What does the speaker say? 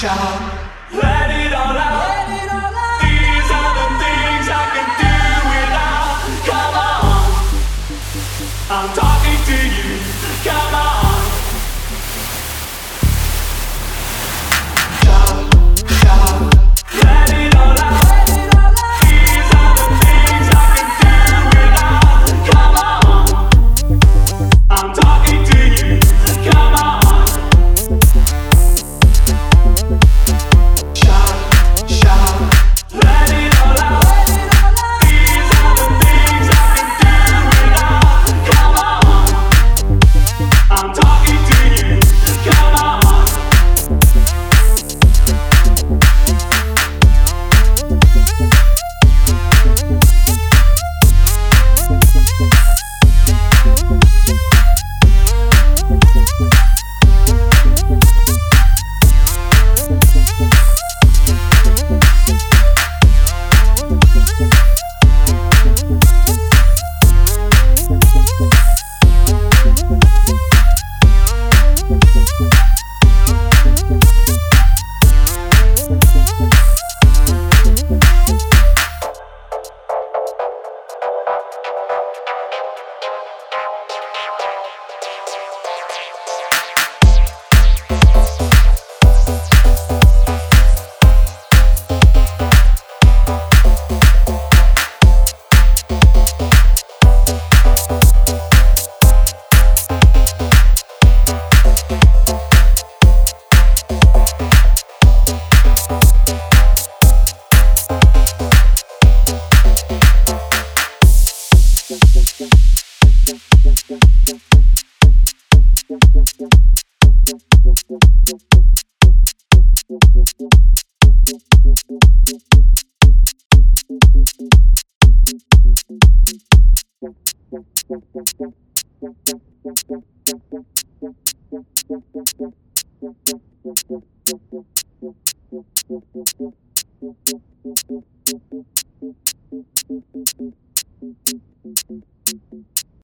shout. Let it all out.